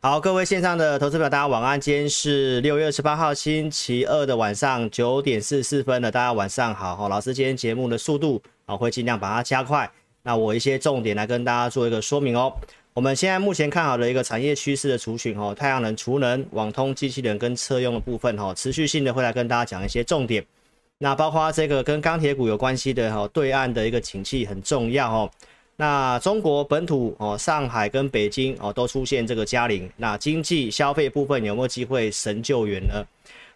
好，各位线上的投资者，大家晚安。今天是六月二十八号星期二的晚上九点四十四分了，大家晚上好。好，老师今天节目的速度啊会尽量把它加快。那我一些重点来跟大家做一个说明哦。我们现在目前看好的一个产业趋势的族群哦，太阳能、储能、网通、机器人跟车用的部分哈，持续性的会来跟大家讲一些重点。那包括这个跟钢铁股有关系的哈，对岸的一个景气很重要哦。那中国本土哦，上海跟北京哦都出现这个加零，那经济消费部分有没有机会神救援呢？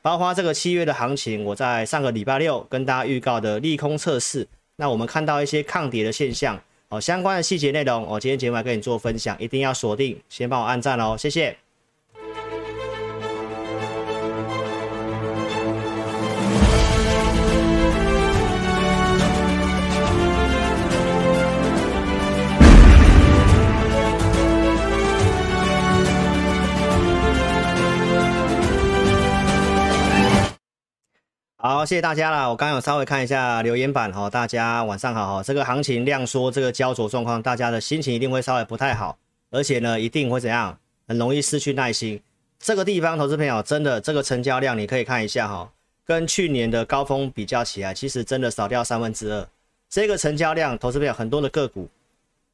包括这个七月的行情，我在上个礼拜六跟大家预告的利空测试，那我们看到一些抗跌的现象哦，相关的细节内容，我今天节目来跟你做分享，一定要锁定，先帮我按赞哦，谢谢。好，谢谢大家啦。我刚刚有稍微看一下留言板哈，大家晚上好哈。这个行情量缩，这个焦灼状况，大家的心情一定会稍微不太好，而且呢，一定会怎样，很容易失去耐心。这个地方，投资朋友真的这个成交量，你可以看一下哈，跟去年的高峰比较起来，其实真的少掉三分之二。这个成交量，投资朋友很多的个股，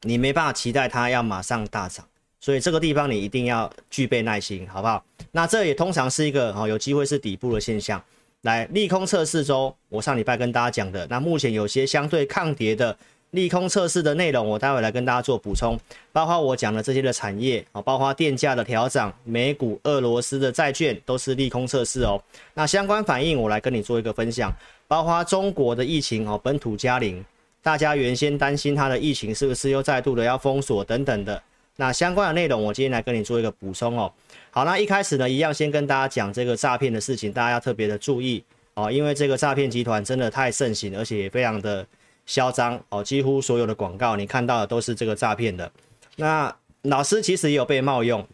你没办法期待它要马上大涨，所以这个地方你一定要具备耐心，好不好？那这也通常是一个哈，有机会是底部的现象。来利空测试周，我上礼拜跟大家讲的，那目前有些相对抗跌的利空测试的内容，我待会来跟大家做补充，包括我讲的这些的产业啊，包括电价的调涨，美股、俄罗斯的债券都是利空测试哦。那相关反应我来跟你做一个分享，包括中国的疫情哦，本土加零，大家原先担心它的疫情是不是又再度的要封锁等等的，那相关的内容我今天来跟你做一个补充哦。好，那一开始呢，一样先跟大家讲这个诈骗的事情，大家要特别的注意哦，因为这个诈骗集团真的太盛行，而且也非常的嚣张哦，几乎所有的广告你看到的都是这个诈骗的。那老师其实也有被冒用，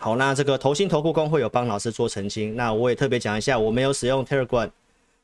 好，那这个投信投顾公会有帮老师做澄清，那我也特别讲一下，我没有使用 Telegram，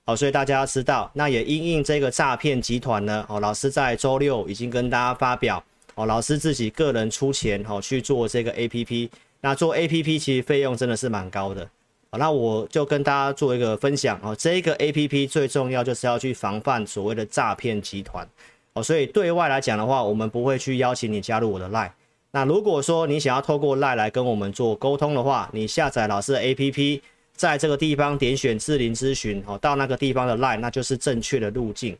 好，所以大家要知道，那也因应这个诈骗集团呢，哦，老师在周六已经跟大家发表，哦，老师自己个人出钱，哦，去做这个 APP。那做 APP 其实费用真的是蛮高的，好，那我就跟大家做一个分享哦。这个 APP 最重要就是要去防范所谓的诈骗集团哦，所以对外来讲的话，我们不会去邀请你加入我的 LINE。那如果说你想要透过 LINE 来跟我们做沟通的话，你下载老师的 APP，在这个地方点选智林咨询哦，到那个地方的 LINE，那就是正确的路径，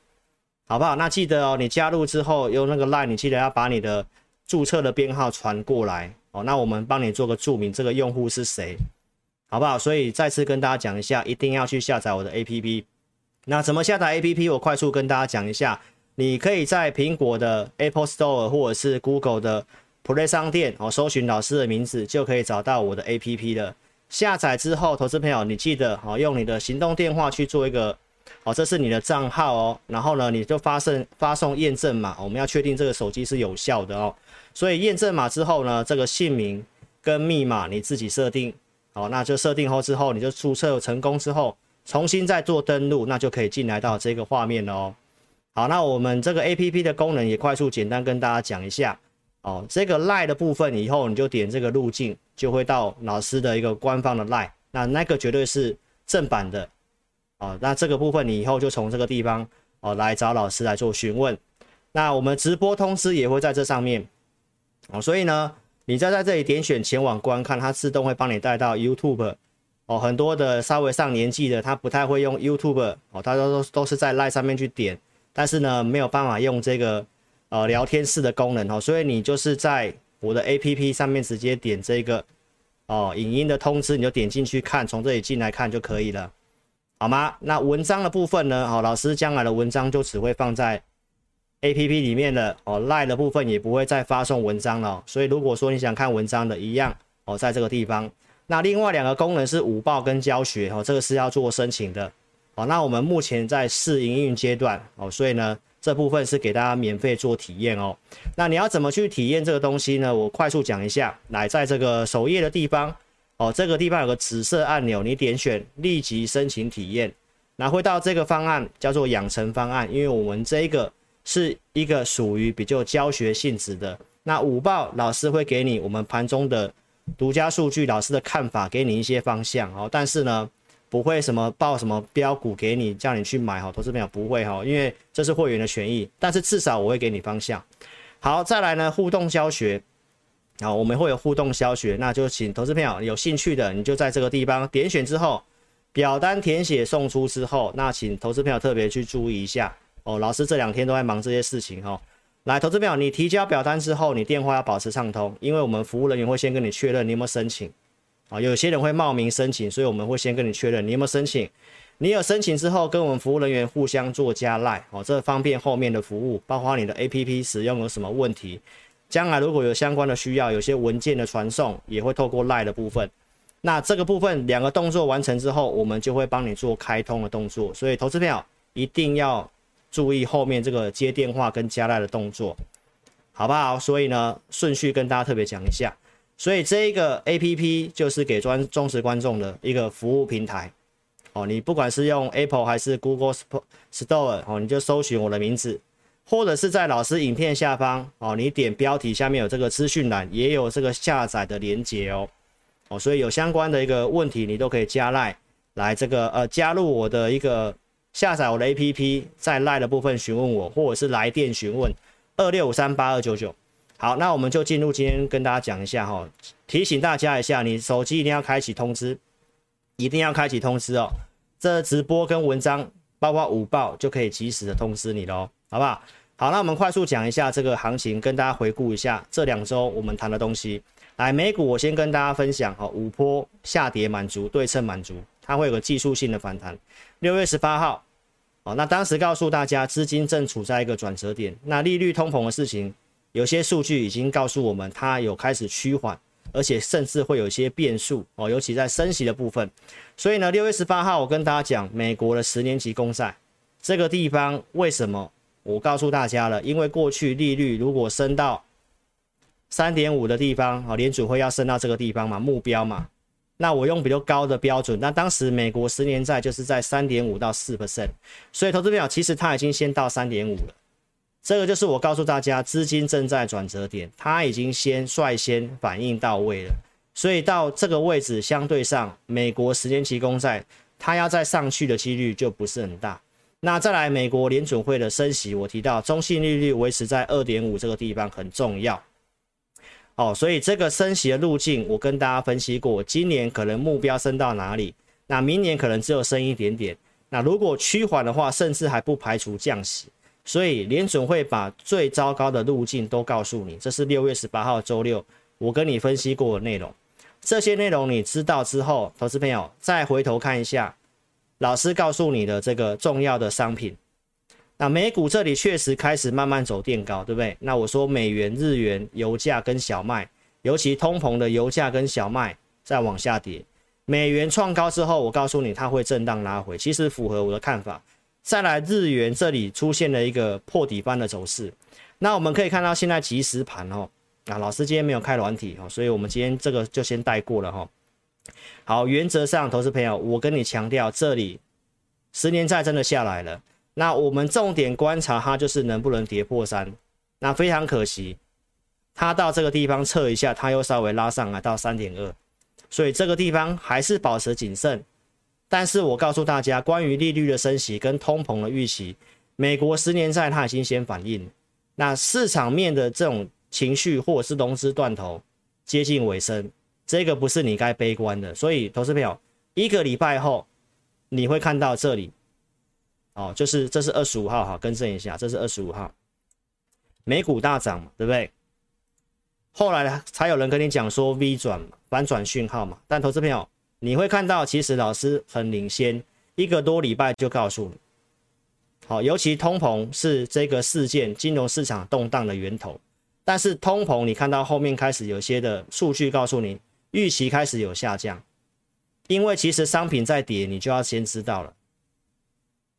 好不好？那记得哦，你加入之后用那个 LINE，你记得要把你的注册的编号传过来。哦，那我们帮你做个注明，这个用户是谁，好不好？所以再次跟大家讲一下，一定要去下载我的 APP。那怎么下载 APP？我快速跟大家讲一下。你可以在苹果的 Apple Store 或者是 Google 的 Play 商店哦，搜寻老师的名字，就可以找到我的 APP 了。下载之后，投资朋友，你记得哦，用你的行动电话去做一个哦，这是你的账号哦。然后呢，你就发送发送验证码，我们要确定这个手机是有效的哦。所以验证码之后呢，这个姓名跟密码你自己设定，好，那就设定后之后，你就注册成功之后，重新再做登录，那就可以进来到这个画面了哦。好，那我们这个 APP 的功能也快速简单跟大家讲一下哦。这个 Lie 的部分以后你就点这个路径，就会到老师的一个官方的 Lie，那那个绝对是正版的哦。那这个部分你以后就从这个地方哦来找老师来做询问。那我们直播通知也会在这上面。哦，所以呢，你再在这里点选前往观看，它自动会帮你带到 YouTube。哦，很多的稍微上年纪的，他不太会用 YouTube。哦，他都都是在 Line 上面去点，但是呢，没有办法用这个呃聊天室的功能。哦，所以你就是在我的 APP 上面直接点这个哦影音的通知，你就点进去看，从这里进来看就可以了，好吗？那文章的部分呢？好，老师将来的文章就只会放在。A P P 里面的哦，LINE 的部分也不会再发送文章了，所以如果说你想看文章的，一样哦，在这个地方。那另外两个功能是五报跟教学哦，这个是要做申请的哦。那我们目前在试营运阶段哦，所以呢，这部分是给大家免费做体验哦。那你要怎么去体验这个东西呢？我快速讲一下，来，在这个首页的地方哦，这个地方有个紫色按钮，你点选立即申请体验，那会到这个方案叫做养成方案，因为我们这个。是一个属于比较教学性质的。那午报老师会给你我们盘中的独家数据，老师的看法给你一些方向哦。但是呢，不会什么报什么标股给你，叫你去买哈，投资朋友不会哈，因为这是会员的权益。但是至少我会给你方向。好，再来呢，互动教学，好，我们会有互动教学，那就请投资朋友有兴趣的，你就在这个地方点选之后，表单填写送出之后，那请投资朋友特别去注意一下哦。老师这两天都在忙这些事情哈。来，投资朋友，你提交表单之后，你电话要保持畅通，因为我们服务人员会先跟你确认你有没有申请啊。有些人会冒名申请，所以我们会先跟你确认你有没有申请。你有申请之后，跟我们服务人员互相做加赖哦，这方便后面的服务，包括你的 APP 使用有什么问题，将来如果有相关的需要，有些文件的传送也会透过赖的部分。那这个部分两个动作完成之后，我们就会帮你做开通的动作。所以投资票一定要注意后面这个接电话跟加赖的动作，好不好？所以呢，顺序跟大家特别讲一下。所以这一个 APP 就是给专忠实观众的一个服务平台。哦，你不管是用 Apple 还是 Google Store 哦，你就搜寻我的名字，或者是在老师影片下方哦，你点标题下面有这个资讯栏，也有这个下载的连接哦。哦，所以有相关的一个问题，你都可以加赖来这个呃加入我的一个下载我的 APP，在赖的部分询问我，或者是来电询问二六五三八二九九。好，那我们就进入今天跟大家讲一下哈、提醒大家一下，你手机一定要开启通知。一定要开启通知哦，这直播跟文章，包括午报，就可以及时的通知你喽，好不好？好，那我们快速讲一下这个行情，跟大家回顾一下这两周我们谈的东西。来，美股我先跟大家分享哈，五波下跌满足，对称满足，它会有个技术性的反弹。六月十八号，哦，那当时告诉大家资金正处在一个转折点，那利率通膨的事情，有些数据已经告诉我们，它有开始趋缓。而且甚至会有一些变数哦，尤其在升息的部分。所以呢，六月十八号我跟大家讲，美国的十年期公债这个地方为什么？我告诉大家了，因为过去利率如果升到三点五的地方，哦，联储会要升到这个地方嘛，目标嘛。那我用比较高的标准，那当时美国十年债就是在三点五到四 percent，所以投资表其实它已经先到三点五了。这个就是我告诉大家，资金正在转折点，它已经先率先反应到位了，所以到这个位置，相对上美国十年期公债它要再上去的几率就不是很大。那再来，美国联准会的升息，我提到中性利率维持在二点五这个地方很重要。哦，所以这个升息的路径，我跟大家分析过，今年可能目标升到哪里，那明年可能只有升一点点。那如果趋缓的话，甚至还不排除降息。所以联准会把最糟糕的路径都告诉你，这是六月十八号周六我跟你分析过的内容。这些内容你知道之后，投资朋友再回头看一下，老师告诉你的这个重要的商品。那美股这里确实开始慢慢走垫高，对不对？那我说美元、日元、油价跟小麦，尤其通膨的油价跟小麦在往下跌。美元创高之后，我告诉你它会震荡拉回，其实符合我的看法。再来日元这里出现了一个破底般的走势，那我们可以看到现在即时盘哦，啊老师今天没有开软体哦，所以我们今天这个就先带过了哈。好，原则上投资朋友，我跟你强调，这里十年债真的下来了，那我们重点观察它就是能不能跌破三，那非常可惜，它到这个地方测一下，它又稍微拉上来到三点二，所以这个地方还是保持谨慎。但是我告诉大家，关于利率的升息跟通膨的预期，美国十年债它已经先反应，那市场面的这种情绪或者是融资断头接近尾声，这个不是你该悲观的。所以，投资朋友，一个礼拜后你会看到这里，哦，就是这是二十五号哈，更正一下，这是二十五号，美股大涨嘛，对不对？后来才有人跟你讲说 V 转反转讯号嘛，但投资朋友。你会看到，其实老师很领先，一个多礼拜就告诉你，好，尤其通膨是这个事件金融市场动荡的源头。但是通膨，你看到后面开始有些的数据告诉你，预期开始有下降，因为其实商品在跌，你就要先知道了。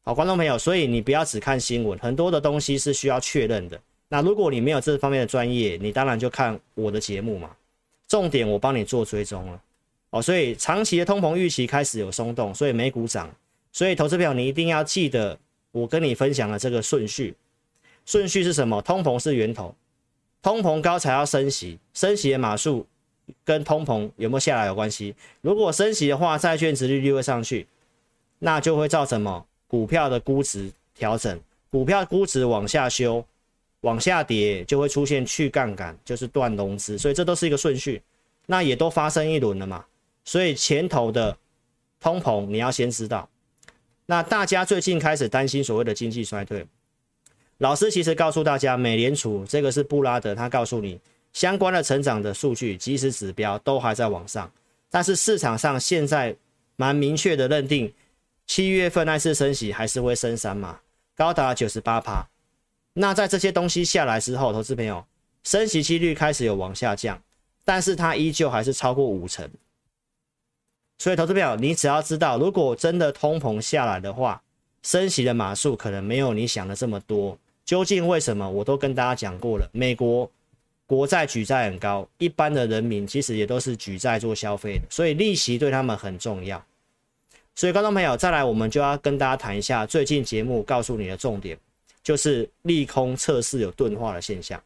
好，观众朋友，所以你不要只看新闻，很多的东西是需要确认的。那如果你没有这方面的专业，你当然就看我的节目嘛，重点我帮你做追踪了。哦，所以长期的通膨预期开始有松动，所以美股涨。所以投资票你一定要记得我跟你分享的这个顺序。顺序是什么？通膨是源头，通膨高才要升息，升息的码数跟通膨有没有下来有关系。如果升息的话，债券殖利率会上去，那就会造成什么？股票的估值调整，股票估值往下修，往下跌，就会出现去杠杆，就是断融资。所以这都是一个顺序，那也都发生一轮了嘛。所以前头的通膨你要先知道。那大家最近开始担心所谓的经济衰退。老师其实告诉大家，美联储这个是布拉德，他告诉你相关的成长的数据、即时指标都还在往上，但是市场上现在蛮明确的认定，七月份那次升息还是会升三码，高达九十八趴。那在这些东西下来之后，投资朋友升息几率开始有往下降，但是它依旧还是超过五成。所以投资朋友，你只要知道，如果真的通膨下来的话，升息的码数可能没有你想的这么多。究竟为什么？我都跟大家讲过了。美国国债举债很高，一般的人民其实也都是举债做消费的，所以利息对他们很重要。所以，观众朋友，再来我们就要跟大家谈一下最近节目告诉你的重点，就是利空测试有钝化的现象。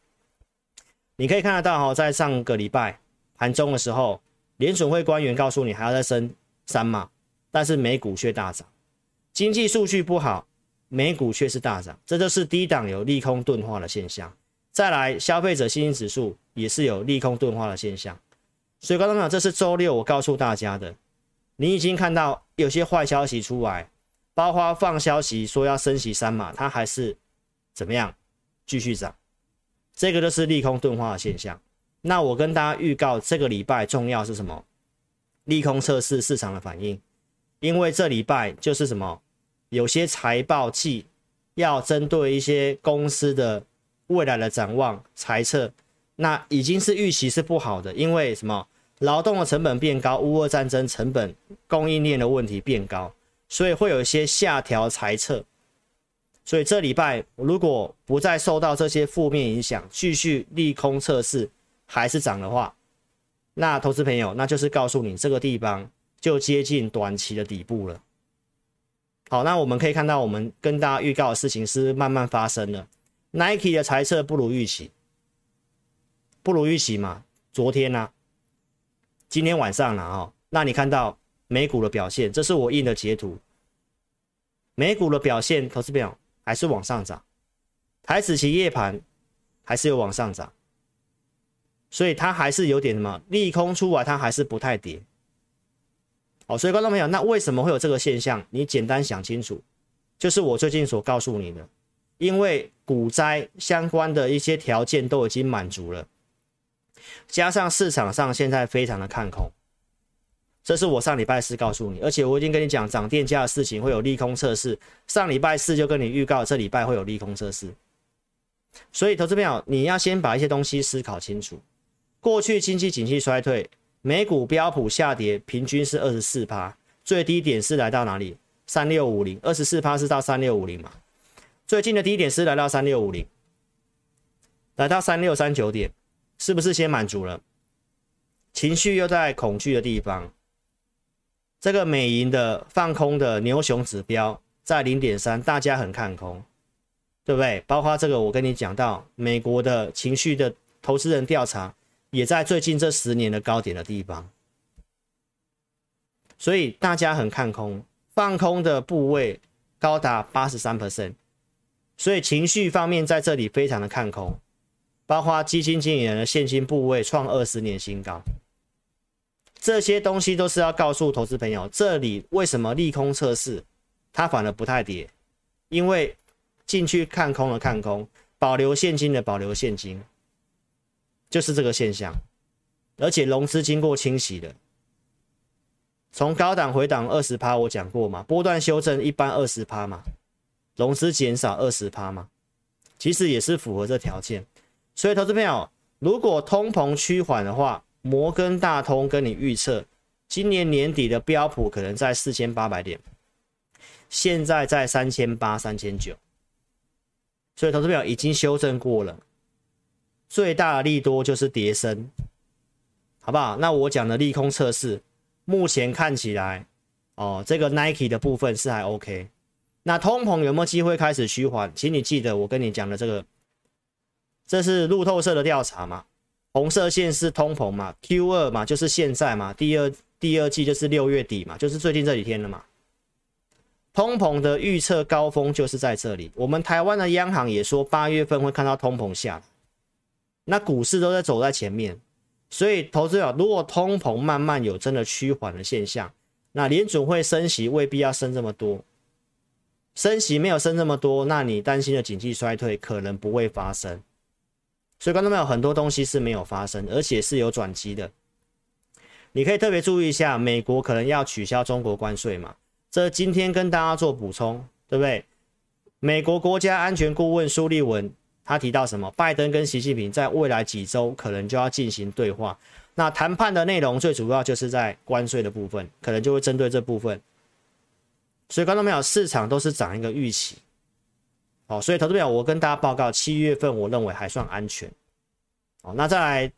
你可以看得到哈，在上个礼拜盘中的时候，联准会官员告诉你还要再升三码，但是美股却大涨，经济数据不好。美股却是大涨，这就是低档有利空钝化的现象。再来，消费者信心指数也是有利空钝化的现象。所以，观众朋友，这是周六我告诉大家的。你已经看到有些坏消息出来，包括放消息说要升息三码，它还是怎么样继续涨。这个就是利空钝化的现象。那我跟大家预告，这个礼拜重要是什么？利空测试市场的反应，因为这礼拜就是什么？有些财报季要针对一些公司的未来的展望猜测，那已经是预期是不好的，因为什么？劳动的成本变高，乌俄战争成本、供应链的问题变高，所以会有一些下调裁撤。所以这礼拜如果不再受到这些负面影响，继续利空测试还是涨的话，那投资朋友，那就是告诉你这个地方就接近短期的底部了。好，那我们可以看到，我们跟大家预告的事情是慢慢发生了。Nike 的财测不如预期，不如预期嘛？昨天呢、今天晚上了啊？那你看到美股的表现，这是我印的截图。美股的表现，投资表还是往上涨，台指期夜盘还是有往上涨，所以它还是有点什么利空出来，它还是不太跌。好，所以观众朋友，那为什么会有这个现象？你简单想清楚，就是我最近所告诉你的，因为股灾相关的一些条件都已经满足了，加上市场上现在非常的看空，这是我上礼拜四告诉你，而且我已经跟你讲涨电价的事情会有利空测试，上礼拜四就跟你预告这礼拜会有利空测试，所以投资朋友，你要先把一些东西思考清楚，过去经济景气衰退。美股标普下跌，平均是二十四趴，最低点是来到哪里？三六五零，二十四趴是到三六五零嘛？最近的低点是来到三六五零，来到三六三九点，是不是先满足了？情绪又在恐惧的地方，这个美银的放空的牛熊指标在零点三，大家很看空，对不对？包括这个，我跟你讲到美国的情绪的投资人调查。也在最近这十年的高点的地方，所以大家很看空，放空的部位高达八十三 percent，所以情绪方面在这里非常的看空，包括基金经理人的现金部位创二十年新高，这些东西都是要告诉投资朋友，这里为什么利空测试，它反而不太跌，因为进去看空的看空，保留现金的保留现金。就是这个现象，而且融资经过清洗的，从高档回档二十趴，我讲过嘛，波段修正一般二十趴嘛，融资减少二十趴嘛，其实也是符合这条件。所以投资朋友，如果通膨趋缓的话，摩根大通跟你预测，今年年底的标普可能在四千八百点，现在在三千八、三千九，所以投资朋友已经修正过了。最大的利多就是跌升，好不好？那我讲的利空测试，目前看起来，哦，这个 Nike 的部分是还 OK。那通膨有没有机会开始趋缓？请你记得我跟你讲的这个，这是路透社的调查嘛？红色线是通膨嘛，Q 二嘛就是现在嘛，第二第二季就是六月底嘛，就是最近这几天了嘛。通膨的预测高峰就是在这里。我们台湾的央行也说八月份会看到通膨下来，那股市都在走在前面，所以投资者如果通膨慢慢有真的趋缓的现象，那联准会升息未必要升这么多，升息没有升这么多，那你担心的经济衰退可能不会发生。所以观众朋友，很多东西是没有发生，而且是有转机的。你可以特别注意一下，美国可能要取消中国关税嘛？这今天跟大家做补充，对不对？美国国家安全顾问苏利文他提到什么？拜登跟习近平在未来几周可能就要进行对话。那谈判的内容最主要就是在关税的部分，可能就会针对这部分。所以观众朋友，市场都是涨一个预期。好，所以投资表我跟大家报告，七月份我认为还算安全。好，那再来，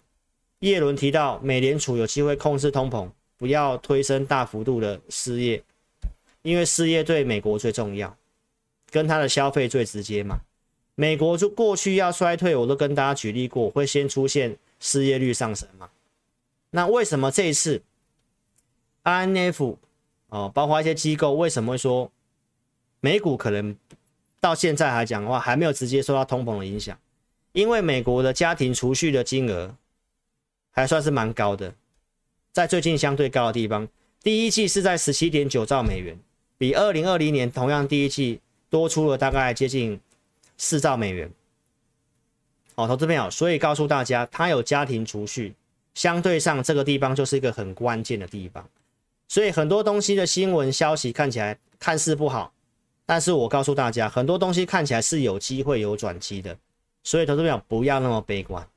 叶伦提到美联储有机会控制通膨，不要推升大幅度的失业。因为失业对美国最重要，跟他的消费最直接嘛。美国就过去要衰退，我都跟大家举例过，会先出现失业率上升嘛。那为什么这一次 INF 哦，包括一些机构，为什么会说美股可能到现在来讲的话，还没有直接受到通膨的影响？因为美国的家庭储蓄的金额还算是蛮高的，在最近相对高的地方，第一季是在十七点九兆美元。比二零二零年同样第一季多出了大概接近四兆美元。好，投资朋友，所以告诉大家，它有家庭储蓄，相对上这个地方就是一个很关键的地方。所以很多东西的新闻消息看起来看似不好，但是我告诉大家，很多东西看起来是有机会有转机的。所以投资朋友不要那么悲观。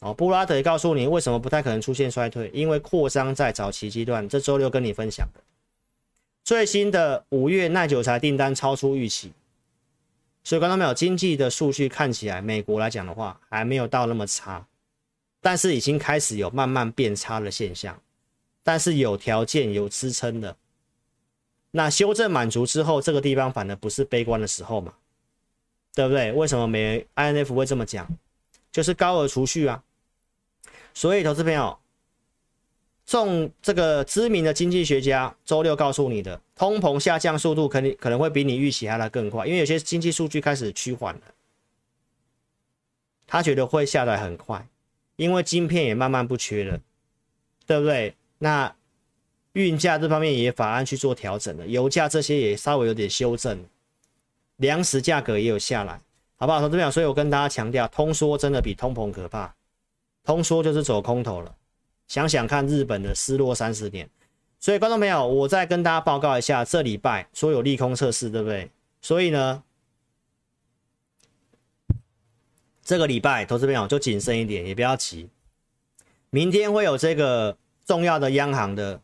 哦，布拉德也告诉你为什么不太可能出现衰退，因为扩张在早期阶段。这周六跟你分享的。最新的五月耐久财订单超出预期，所以看到没有？经济的数据看起来，美国来讲的话还没有到那么差，但是已经开始有慢慢变差的现象，但是有条件有支撑的。那修正满足之后，这个地方反而不是悲观的时候嘛，对不对？为什么美 INF 会这么讲？就是高额储蓄啊，所以投资朋友。从这个知名的经济学家周六告诉你的，通膨下降速度肯定可能会比你预期还来更快，因为有些经济数据开始趋缓了，他觉得会下来很快，因为晶片也慢慢不缺了，对不对？那运价这方面也法案去做调整了，油价这些也稍微有点修正，粮食价格也有下来，好不好？从这边，所以我跟大家强调，通缩真的比通膨可怕，通缩就是走空头了。想想看，日本的失落三十年，所以观众朋友，我再跟大家报告一下，这礼拜说有利空测试，对不对？所以呢，这个礼拜投资朋友就谨慎一点，也不要急。明天会有这个重要的央行的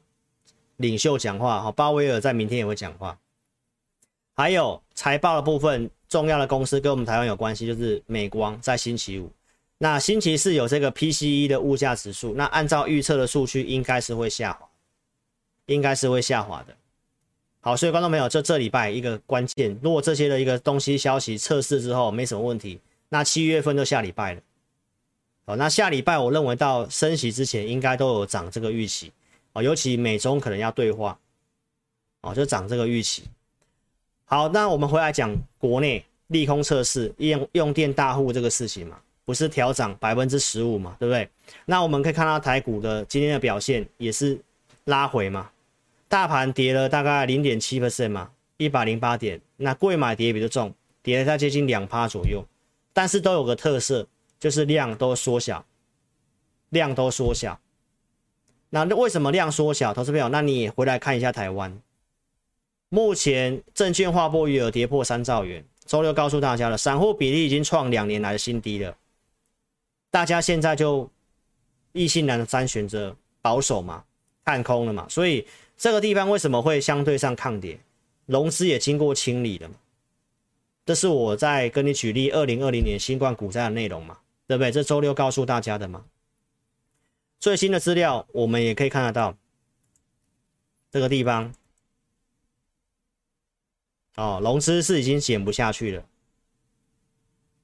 领袖讲话，哈，鲍威尔在明天也会讲话。还有财报的部分，重要的公司跟我们台湾有关系，就是美光在星期五。那星期四有这个 PCE 的物价指数，那按照预测的数据应该是会下滑，应该是会下滑的。好，所以观众朋友，这这礼拜一个关键，如果这些的一个东西消息测试之后没什么问题，那七月份就下礼拜了。好，那下礼拜我认为到升息之前应该都有涨这个预期哦，尤其美中可能要对话，哦，就涨这个预期。好，那我们回来讲国内利空测试用用电大户这个事情嘛。不是调涨百分之十五嘛，对不对？那我们可以看到台股的今天的表现也是拉回嘛，大盘跌了大概零点七 percent 嘛，一百零八点。那贵买跌比较重，跌了在接近两趴左右，但是都有个特色，就是量都缩小，量都缩小。那为什么量缩小？投资朋友，那你回来看一下台湾，目前证券划拨余额跌破三兆元。周六告诉大家了，散户比例已经创两年来的新低了。大家现在就意兴阑珊选择保守嘛，看空了嘛，所以这个地方为什么会相对上抗跌？融资也经过清理了嘛，这是我在跟你举例二零二零年新冠股灾的内容嘛，对不对？这周六告诉大家的嘛。最新的资料我们也可以看得到，这个地方哦，融资是已经减不下去了。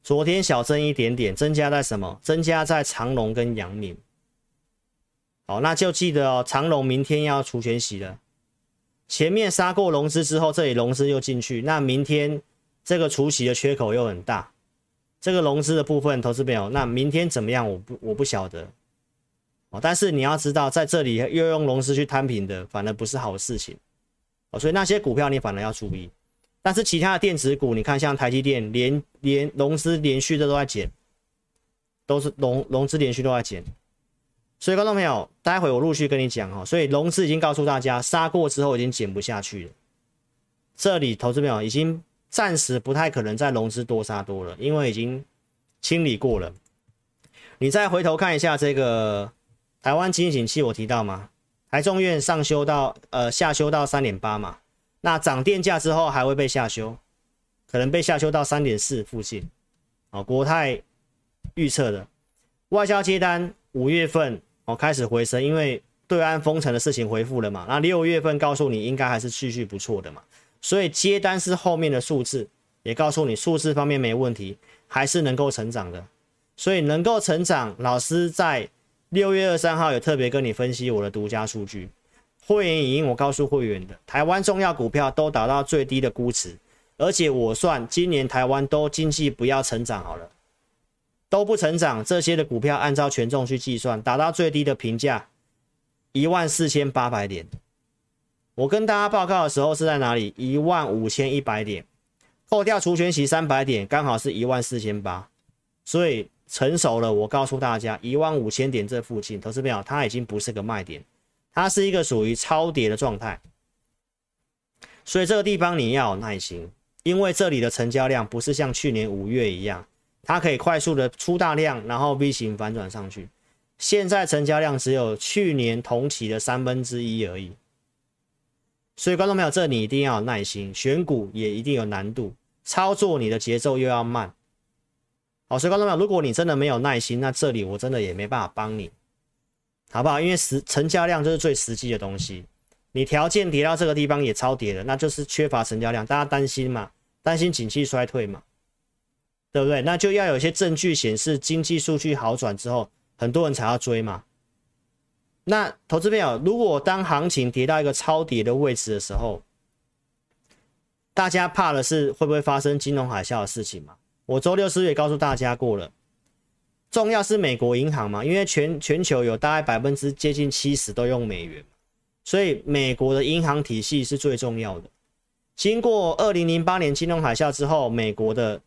昨天小增一点点，增加在什么？增加在长隆跟阳明。好，那就记得哦，长隆明天要除权息了。前面杀过融资之后，这里融资又进去，那明天这个除息的缺口又很大。这个融资的部分，投资朋友，那明天怎么样？我不我不晓得。哦，但是你要知道，在这里又用融资去摊平的，反而不是好事情。哦，所以那些股票你反而要注意。但是其他的电子股，你看像台积电连连融资连续的都在减，都是融融资连续都在减。所以观众朋友，待会我陆续跟你讲哦。所以融资已经告诉大家，杀过之后已经减不下去了。这里投资朋友已经暂时不太可能再融资多杀多了，因为已经清理过了。你再回头看一下这个台湾经济景气，我提到吗？台中院上修到呃下修到三点八嘛，那涨电价之后还会被下修，可能被下修到三点四附近。哦，国泰预测的外销接单五月份。哦，开始回升，因为对岸封城的事情回复了嘛。那六月份告诉你应该还是继续不错的嘛，所以接单是后面的数字，也告诉你数字方面没问题，还是能够成长的。所以能够成长，老师在六月二三号有特别跟你分析我的独家数据，会员影音我告诉会员的，台湾重要股票都达到最低的估值，而且我算今年台湾都经济不要成长好了。都不成长，这些的股票按照权重去计算，达到最低的评价一万四千八百点。我跟大家报告的时候是在哪里？一万五千一百点，扣掉除权息三百点，刚好是一万四千八。所以成熟了，我告诉大家，一万五千点这附近，投资朋友它已经不是个卖点，它是一个属于超跌的状态。所以这个地方你要有耐心，因为这里的成交量不是像去年五月一样。它可以快速的出大量，然后 V 型反转上去。现在成交量只有去年同期的三分之一而已。所以观众朋友，这你一定要有耐心，选股也一定有难度，操作你的节奏又要慢。好，所以观众朋友，如果你真的没有耐心，那这里我真的也没办法帮你，好不好？因为实成交量就是最实际的东西。你条件跌到这个地方也超跌了，那就是缺乏成交量，大家担心嘛？担心景气衰退嘛？对不对？那就要有一些证据显示经济数据好转之后，很多人才要追嘛。那投资朋友，如果当行情跌到一个超跌的位置的时候，大家怕的是会不会发生金融海啸的事情嘛？我周六是也告诉大家过了，重要是美国银行嘛，因为全全球有大概百分之接近七十都用美元，所以美国的银行体系是最重要的。经过二零零八年金融海啸之后，美国的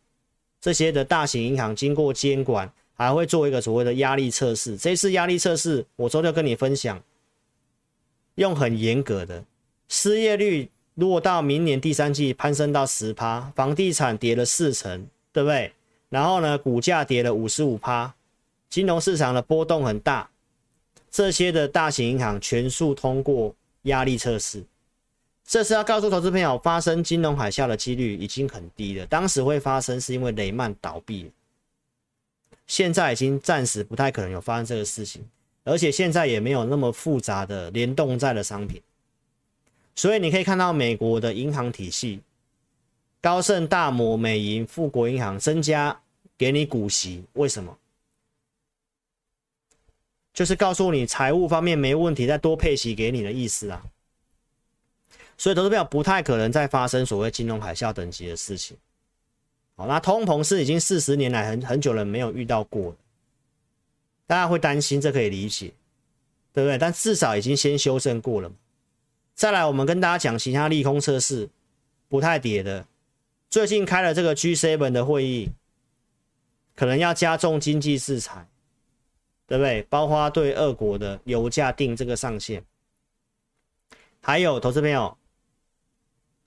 这些的大型银行经过监管，还会做一个所谓的压力测试。这次压力测试，我周六跟你分享，用很严格的失业率，如果到明年第三季攀升到十趴，房地产跌了四成，对不对？然后呢，股价跌了五十五趴，金融市场的波动很大，这些的大型银行全数通过压力测试。这是要告诉投资朋友，发生金融海啸的几率已经很低了。当时会发生是因为雷曼倒闭，现在已经暂时不太可能有发生这个事情，而且现在也没有那么复杂的联动债的商品。所以你可以看到美国的银行体系，高盛、大摩、美银、富国银行增加给你股息，为什么？就是告诉你财务方面没问题，再多配息给你的意思啊。所以投资票不太可能再发生所谓金融海啸等级的事情。好，那通膨是已经四十年来很很久了没有遇到过，大家会担心，这可以理解，对不对？但至少已经先修正过了。再来，我们跟大家讲其他利空测试，不太跌的。最近开了这个 G7 的会议，可能要加重经济制裁，对不对？包括对俄国的油价定这个上限，还有投资朋友。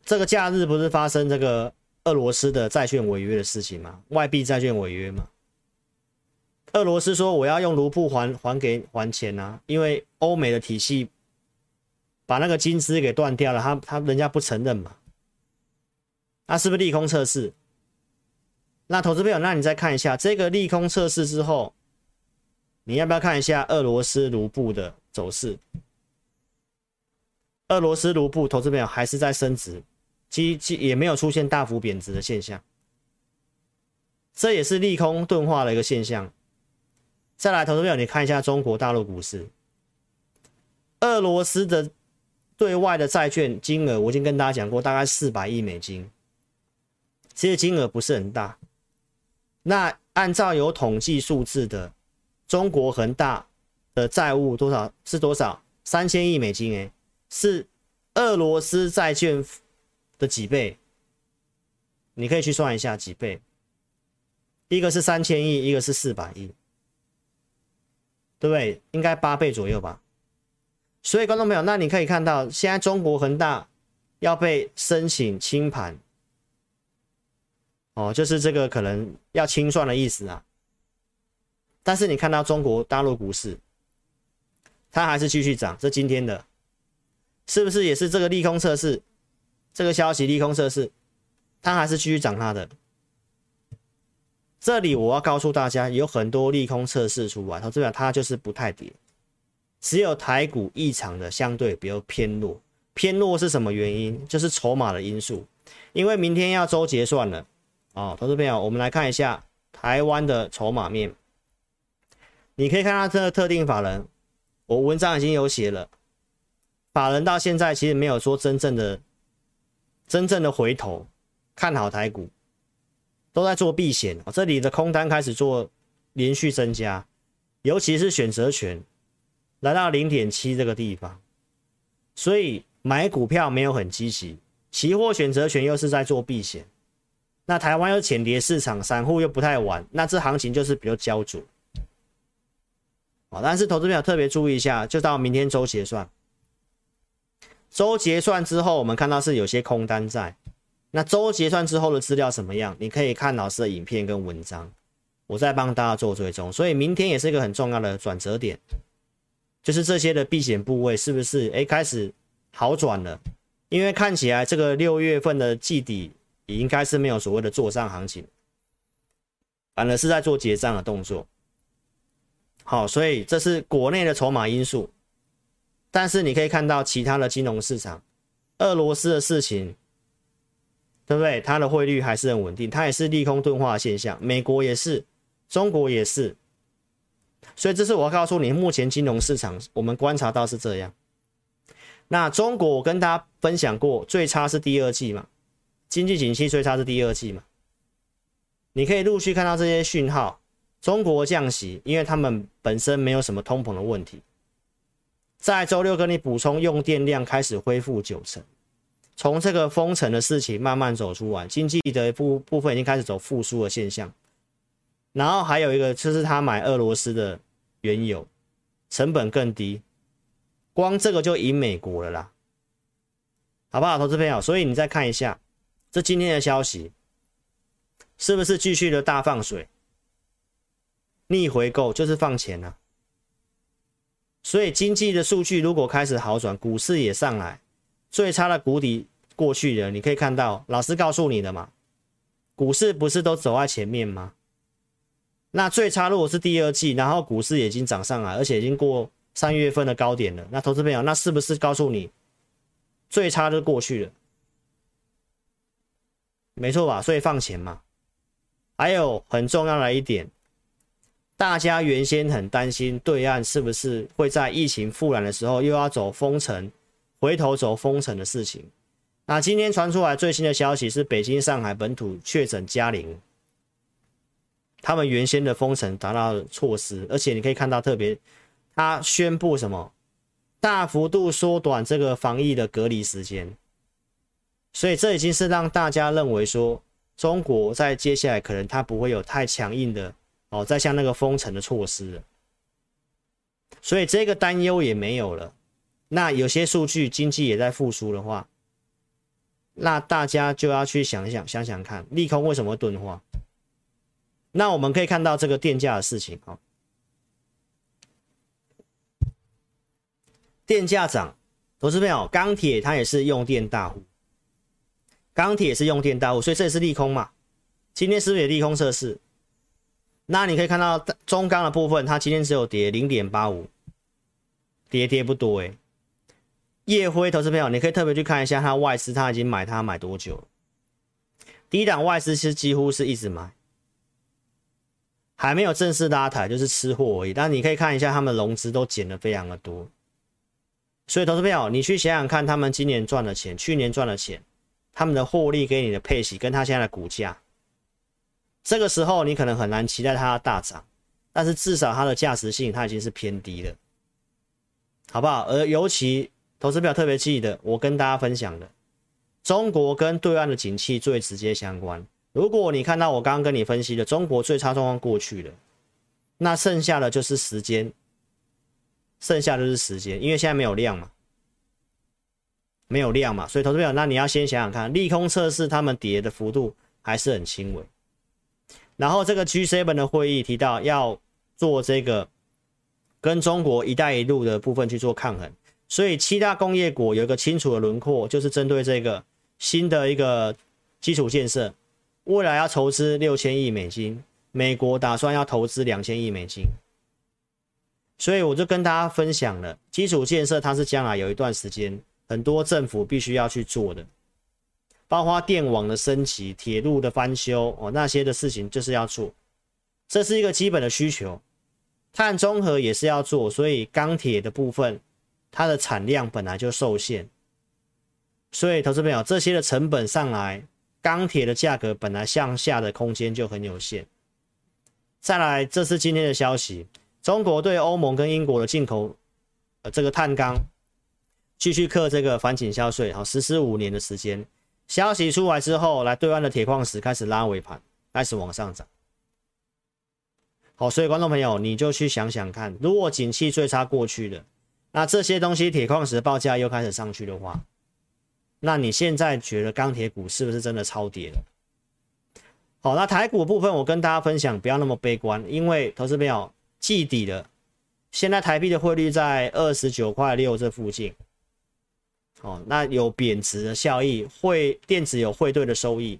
这个假日不是发生这个俄罗斯的债券违约的事情吗？外币债券违约吗？俄罗斯说我要用卢布还还给还钱啊，因为欧美的体系把那个金丝给断掉了，他他人家不承认嘛？那是不是利空测试？那投资朋友，那你再看一下这个利空测试之后，你要不要看一下俄罗斯卢布的走势？俄罗斯卢布投资朋友还是在升值。其其也没有出现大幅贬值的现象，这也是利空钝化的一个现象。再来，投资朋友，你看一下中国大陆股市，俄罗斯的对外的债券金额，我已经跟大家讲过，大概四百亿美金，其实金额不是很大。那按照有统计数字的，中国恒大的债务多少是多少？三千亿美金，诶，是俄罗斯债券的几倍？你可以去算一下几倍。一个是三千亿，一个是四百亿，对不对？应该八倍左右吧。所以观众朋友，那你可以看到，现在中国恒大要被申请清盘，哦，就是这个可能要清算的意思啊。但是你看到中国大陆股市，它还是继续涨，这今天的，是不是也是这个利空测试？这个消息利空测试，它还是继续涨它的。这里我要告诉大家，有很多利空测试出来，它这边它就是不太跌，只有台股异常的相对比较偏弱。偏弱是什么原因？就是筹码的因素。因为明天要周结算了，哦，投资朋友，我们来看一下台湾的筹码面。你可以看到这个特定法人，我文章已经有写了，法人到现在其实没有说真正的、真正的回头看好台股。都在做避险，这里的空单开始做连续增加，尤其是选择权来到零点七这个地方，所以买股票没有很积极，期货选择权又是在做避险，那台湾又浅碟市场，散户又不太玩，那这行情就是比较焦灼啊。但是投资朋友特别注意一下，就到明天周结算，周结算之后，我们看到是有些空单在。那周结算之后的资料怎么样？你可以看老师的影片跟文章，我再帮大家做追踪。所以明天也是一个很重要的转折点，就是这些的避险部位是不是哎开始好转了？因为看起来这个六月份的季底也应该是没有所谓的做账行情，反而是在做结账的动作。好，所以这是国内的筹码因素，但是你可以看到其他的金融市场，俄罗斯的事情。对不对？它的汇率还是很稳定，它也是利空钝化的现象。美国也是，中国也是，所以这是我要告诉你，目前金融市场我们观察到是这样。那中国我跟大家分享过，最差是第二季嘛，经济景气最差是第二季嘛。你可以陆续看到这些讯号，中国降息，因为他们本身没有什么通膨的问题。在周六跟你补充用电量开始恢复九成。从这个封城的事情慢慢走出来，经济的部部分已经开始走复苏的现象。然后还有一个就是他买俄罗斯的原油，成本更低，光这个就赢美国了啦，好不好，投资朋友？所以你再看一下这今天的消息，是不是继续的大放水？逆回购就是放钱啊。所以经济的数据如果开始好转，股市也上来。最差的谷底过去了，你可以看到，老师告诉你的嘛，股市不是都走在前面吗？那最差如果是第二季，然后股市已经涨上来，而且已经过三月份的高点了，那投资朋友，那是不是告诉你，最差就过去了？没错吧？所以放钱嘛。还有很重要的一点，大家原先很担心对岸是不是会在疫情复燃的时候又要走封城。回头走封城的事情，那今天传出来最新的消息是北京、上海本土确诊加零，他们原先的封城达到措施，而且你可以看到特别，他宣布什么，大幅度缩短这个防疫的隔离时间，所以这已经是让大家认为说，中国在接下来可能它不会有太强硬的哦，再像那个封城的措施了，所以这个担忧也没有了。那有些数据经济也在复苏的话，那大家就要去想一想，想想看，利空为什么会钝化？那我们可以看到这个电价的事情啊，电价涨，投资朋友，钢铁它也是用电大户，钢铁是用电大户，所以这也是利空嘛。今天是不是也利空测试？那你可以看到中钢的部分，它今天只有跌零点八五，跌跌不多诶、欸。烨辉投资朋友，你可以特别去看一下，它外资它已经买它买多久了？低档外资是几乎是一直买，还没有正式拉抬，就是吃货而已。但你可以看一下，他们融资都减的非常的多。所以，投资朋友，你去想想看，他们今年赚的钱，去年赚的钱，他们的获利给你的配息，跟他现在的股价，这个时候你可能很难期待它大涨，但是至少它的价值性它已经是偏低了，好不好？而尤其投资票特别记得，我跟大家分享的，中国跟对岸的景气最直接相关。如果你看到我刚刚跟你分析的中国最差状况过去了，那剩下的就是时间。剩下的就是时间，因为现在没有量嘛，没有量嘛，所以投资者，那你要先想想看，利空测试他们跌的幅度还是很轻微。然后这个 G7 的会议提到要做这个跟中国“一带一路”的部分去做抗衡，所以七大工业国有一个清楚的轮廓，就是针对这个新的一个基础建设，未来要投资六千亿美金，美国打算要投资两千亿美金。所以我就跟大家分享了，基础建设它是将来有一段时间很多政府必须要去做的，包括电网的升级、铁路的翻修哦，那些的事情就是要做，这是一个基本的需求。碳中和也是要做，所以钢铁的部分它的产量本来就受限，所以投资朋友这些的成本上来，钢铁的价格本来向下的空间就很有限。再来，这是今天的消息。中国对欧盟跟英国的进口，呃，这个碳钢继续课这个反倾销税，好，实施五年的时间。消息出来之后，来对岸的铁矿石开始拉尾盘，开始往上涨。好，所以观众朋友，你就去想想看，如果景气最差过去了，那这些东西铁矿石报价又开始上去的话，那你现在觉得钢铁股是不是真的超跌了？好，那台股部分我跟大家分享，不要那么悲观，因为投资朋友。季底了，现在台币的汇率在二十九块六这附近，哦，那有贬值的效益，汇电子有汇兑的收益。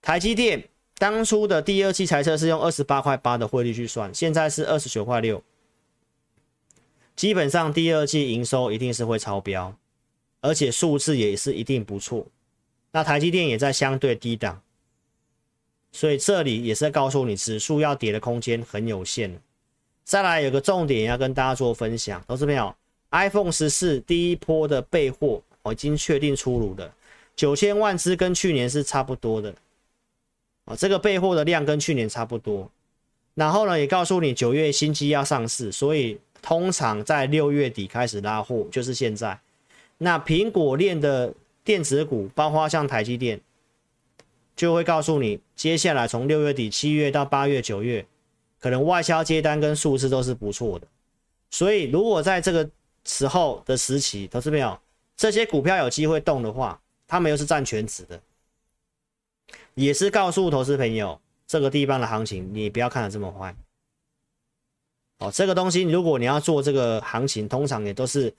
台积电当初的第二季财测是用二十八块八的汇率去算，现在是二十九块六，基本上第二季营收一定是会超标，而且数字也是一定不错。那台积电也在相对低档，所以这里也是告诉你，指数要跌的空间很有限。再来有个重点要跟大家做分享，投资朋友，iPhone 十四第一波的备货我已经确定出炉了，九千万只跟去年是差不多的，啊，这个备货的量跟去年差不多。然后呢，也告诉你九月新机要上市，所以通常在六月底开始拉货，就是现在。那苹果链的电子股，包括像台积电，就会告诉你，接下来从六月底、七月到八月、九月。可能外销接单跟数字都是不错的，所以如果在这个时候的时期，投资朋友这些股票有机会动的话，他们又是占全值的，也是告诉投资朋友这个地方的行情，你不要看得这么坏。哦，这个东西如果你要做这个行情，通常也都是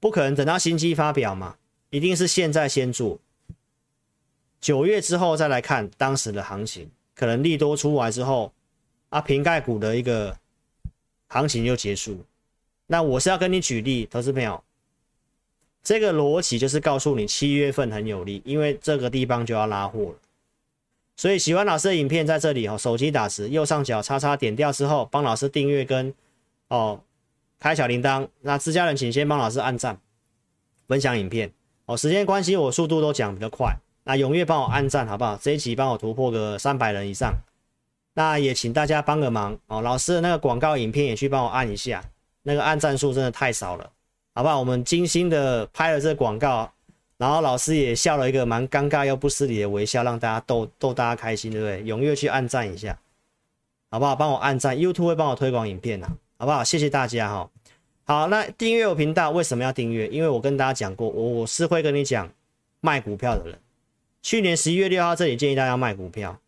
不可能等到新机发表嘛，一定是现在先做，九月之后再来看当时的行情，可能利多出来之后。啊，瓶盖股的一个行情就结束。那我是要跟你举例，投资朋友，这个逻辑就是告诉你七月份很有利，因为这个地方就要拉货了。所以喜欢老师的影片在这里哦，手机打字右上角叉叉点掉之后，帮老师订阅跟哦开小铃铛。那自家人请先帮老师按赞、分享影片哦。时间关系，我速度都讲比较快，那踊跃帮我按赞好不好？这一集帮我突破个三百人以上。那也请大家帮个忙哦，老师的那个广告影片也去帮我按一下，那个按赞数真的太少了，好不好？我们精心的拍了这个广告，然后老师也笑了一个蛮尴尬又不失礼的微笑，让大家逗逗大家开心，对不对？踊跃去按赞一下，好不好？帮我按赞，YouTube 会帮我推广影片呐，好不好？谢谢大家哈。好，那订阅我频道为什么要订阅？因为我跟大家讲过，我是会跟你讲卖股票的人。去年十一月六号这里建议大家卖股票。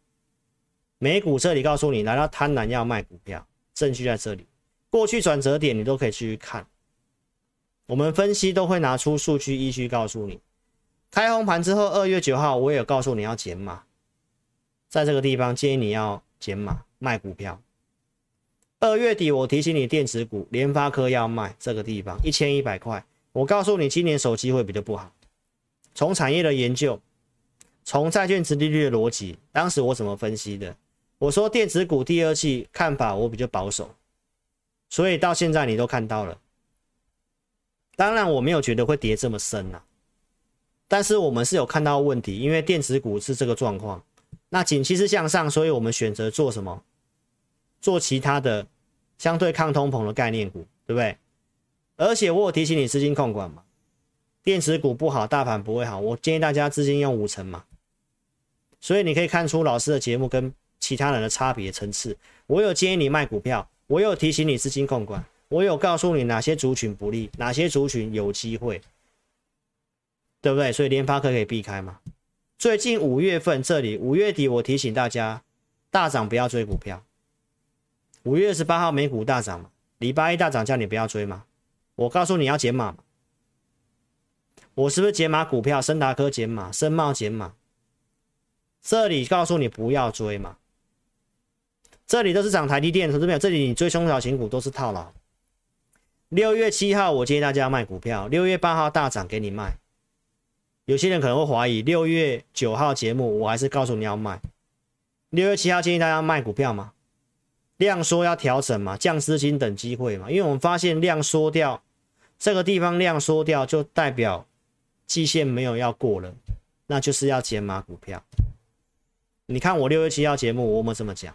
美股这里告诉你，来到贪婪要卖股票，证据在这里。过去转折点你都可以去看，我们分析都会拿出数据依据告诉你。开红盘之后，二月九号我也有告诉你要减码，在这个地方建议你要减码卖股票。二月底我提醒你电子股，联发科要卖，这个地方一千一百块，我告诉你今年手机会比较不好。从产业的研究，从债券殖利率的逻辑，当时我怎么分析的？我说电子股第二季看法我比较保守，所以到现在你都看到了。当然我没有觉得会跌这么深啊，但是我们是有看到问题，因为电子股是这个状况，那景气是向上，所以我们选择做什么？做其他的相对抗通膨的概念股，对不对？而且我有提醒你资金控管嘛，电子股不好，大盘不会好，我建议大家资金用五成嘛。所以你可以看出老师的节目跟其他人的差别层次。我有建议你卖股票，我有提醒你资金控管。我有告诉你哪些族群不利，哪些族群有机会，对不对？所以联发科可以避开嘛。最近五月份这里，五月底我提醒大家，大涨不要追股票。五月二十八号美股大涨嘛，礼拜一大涨叫你不要追嘛。我告诉你要减码嘛，我是不是减码股票？升达科减码，森茂减码。这里告诉你不要追嘛，这里都是涨台积电，投资没有？这里你追中小型股都是套牢。六月七号，我建议大家卖股票。六月八号大涨，给你卖。有些人可能会怀疑，六月九号节目，我还是告诉你要卖。六月七号建议大家卖股票嘛，量缩要调整嘛，降资金等机会嘛。因为我们发现量缩掉，这个地方量缩掉，就代表季线没有要过了，那就是要减码股票。你看我六月七号节目，我们这么讲，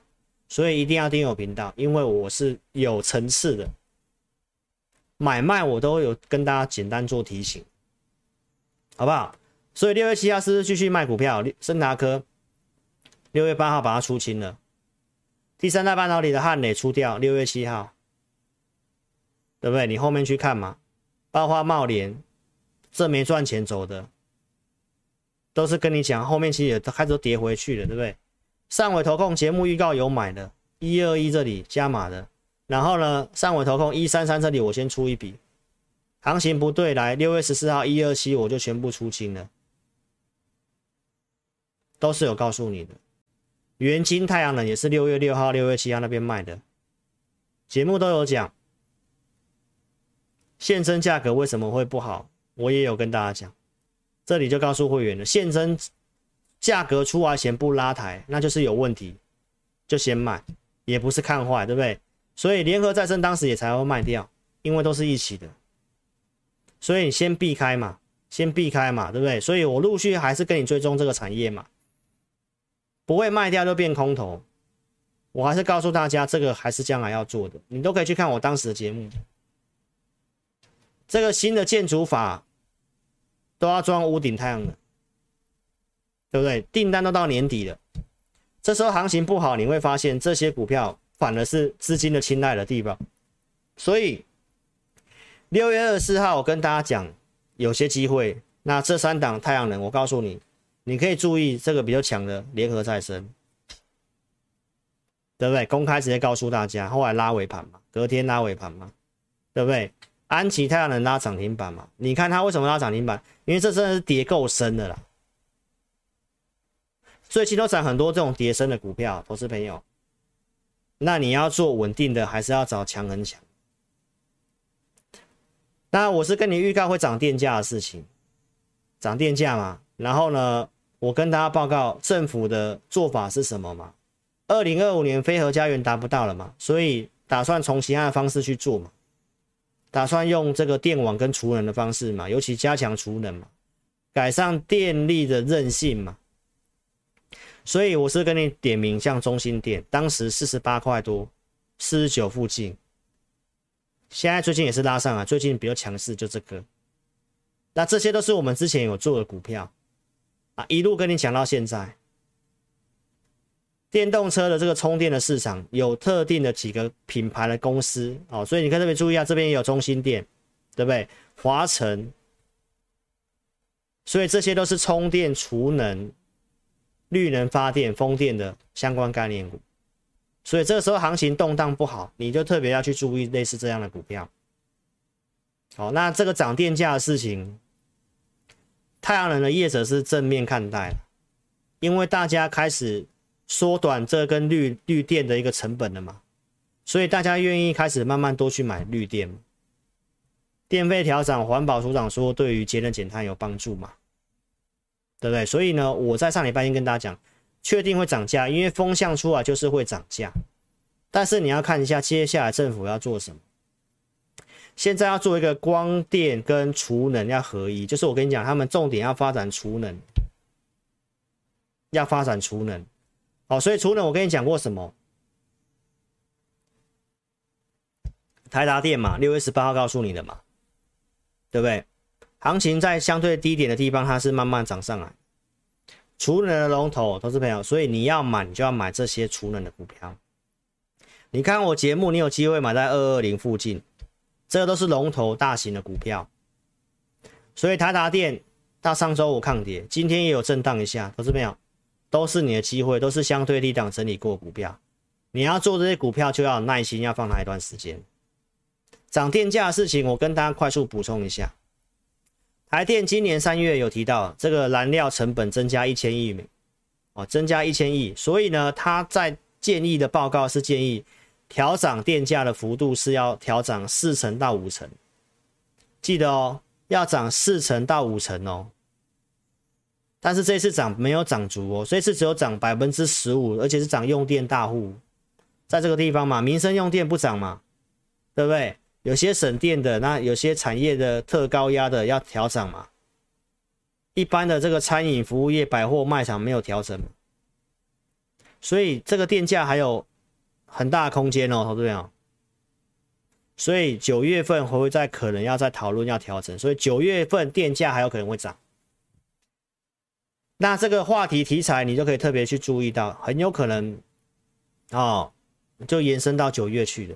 所以一定要订阅我频道，因为我是有层次的。买卖我都有跟大家简单做提醒，好不好？所以六月七号是继续卖股票？升达科六月八号把它出清了，第三代半导体的汉磊出掉，六月七号，对不对？你后面去看嘛，包括茂联，这没赚钱走的，都是跟你讲，后面其实也开始都跌回去了，对不对？上尾投控节目预告有买的，一二一这里加码的。然后呢，上尾投控一三三这里我先出一笔，行情不对，来六月十四号一二七我就全部出清了，都是有告诉你的。元晶太阳能也是六月六号、六月七号那边卖的，节目都有讲。现增价格为什么会不好，我也有跟大家讲，这里就告诉会员了，现增价格出来前不拉抬，那就是有问题，就先卖，也不是看坏，对不对？所以联合再生当时也才会卖掉，因为都是一起的，所以你先避开嘛，先避开嘛，对不对？所以我陆续还是跟你追踪这个产业嘛，不会卖掉就变空头，我还是告诉大家这个还是将来要做的，你都可以去看我当时的节目。这个新的建筑法都要装屋顶太阳能，对不对？订单都到年底了，这时候行情不好，你会发现这些股票。反而是资金的青睐的地方，所以六月二十四号我跟大家讲有些机会。那这三档太阳能，我告诉你，你可以注意这个比较强的联合再生，对不对？公开直接告诉大家，后来拉尾盘嘛，隔天拉尾盘嘛，对不对？安琪太阳能拉涨停板嘛，你看它为什么拉涨停板？因为这真的是跌够深的啦，最近都涨很多这种跌升的股票，投资朋友。那你要做稳定的，还是要找强很强？那我是跟你预告会涨电价的事情，涨电价嘛。然后呢，我跟大家报告政府的做法是什么嘛？二零二五年非核家园达不到了嘛，所以打算从其他的方式去做嘛，打算用这个电网跟储能的方式嘛，尤其加强储能嘛，改善电力的韧性嘛。所以我是跟你点名，像中心店，当时四十八块多，四十九附近，现在最近也是拉上啊，最近比较强势，就这个。那这些都是我们之前有做的股票啊，一路跟你讲到现在。电动车的这个充电的市场有特定的几个品牌的公司哦，所以你可以特别注意啊，这边也有中心店，对不对？华晨，所以这些都是充电储能。绿能发电、风电的相关概念股，所以这个时候行情动荡不好，你就特别要去注意类似这样的股票。好，那这个涨电价的事情，太阳能的业者是正面看待，因为大家开始缩短这跟绿绿电的一个成本了嘛，所以大家愿意开始慢慢多去买绿电。电费调涨，环保署长说对于节能减碳有帮助嘛？对不对？所以呢，我在上礼拜已经跟大家讲，确定会涨价，因为风向出来就是会涨价。但是你要看一下接下来政府要做什么。现在要做一个光电跟储能要合一，就是我跟你讲，他们重点要发展储能，要发展储能。好，所以储能我跟你讲过什么？台达电嘛，六月十八号告诉你的嘛，对不对？行情在相对低点的地方，它是慢慢涨上来。储能的龙头，投资朋友，所以你要买，你就要买这些储能的股票。你看我节目，你有机会买在二二零附近。这个都是龙头大型的股票，所以台达电到上周五抗跌，今天也有震荡一下，投资朋友都是你的机会，都是相对低档整理过股票。你要做这些股票，就要耐心，要放它一段时间。涨电价的事情，我跟大家快速补充一下。台电今年三月有提到，这个燃料成本增加一千亿美，哦，增加一千亿，所以呢，他在建议的报告是建议。调涨电价的幅度是要调涨四成到五成，记得哦，要涨四成到五成哦。但是这次涨没有涨足哦，这次只有涨百分之十五，而且是涨用电大户，在这个地方嘛，民生用电不涨嘛，对不对？有些省电的，那有些产业的特高压的要调整嘛。一般的这个餐饮服务业、百货卖场没有调整，所以这个电价还有。很大空间哦，投资朋，所以九月份会不会再可能要再讨论要调整？所以九月份电价还有可能会涨。那这个话题题材你就可以特别去注意到，很有可能哦，就延伸到九月去了。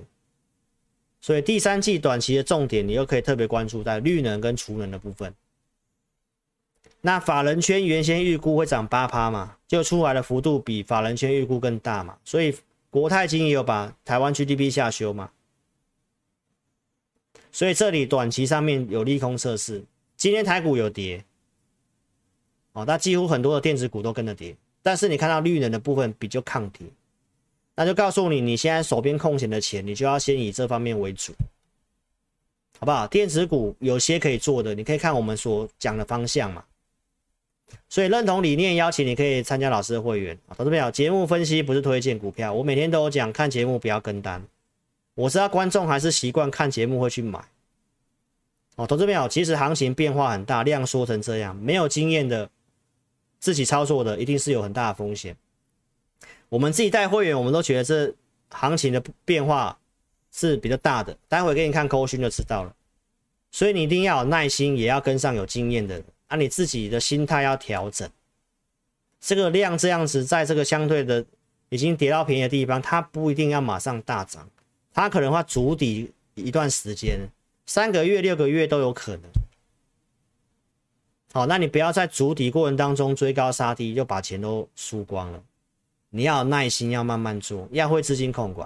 所以第三季短期的重点，你又可以特别关注在绿能跟储能的部分。那法人圈原先预估会涨八趴嘛，就出来的幅度比法人圈预估更大嘛，所以。国泰金也有把台湾 GDP 下修嘛，所以这里短期上面有利空测试。今天台股有跌，哦，那几乎很多的电子股都跟着跌，但是你看到绿能的部分比较抗跌，那就告诉你，你现在手边空闲的钱，你就要先以这方面为主，好不好？电子股有些可以做的，你可以看我们所讲的方向嘛。所以认同理念，邀请你可以参加老师的会员啊，投资朋友，节目分析不是推荐股票，我每天都有讲，看节目不要跟单。我知道观众还是习惯看节目会去买。哦，投资朋友，其实行情变化很大，量缩成这样，没有经验的自己操作的，一定是有很大的风险。我们自己带会员，我们都觉得这行情的变化是比较大的，待会给你看扣讯就知道了。所以你一定要有耐心，也要跟上有经验的人。啊，你自己的心态要调整。这个量这样子，在这个相对的已经跌到便宜的地方，它不一定要马上大涨，它可能会筑底一段时间，三个月、六个月都有可能。好，那你不要在筑底过程当中追高杀低，就把钱都输光了。你要有耐心，要慢慢做，要会资金控管。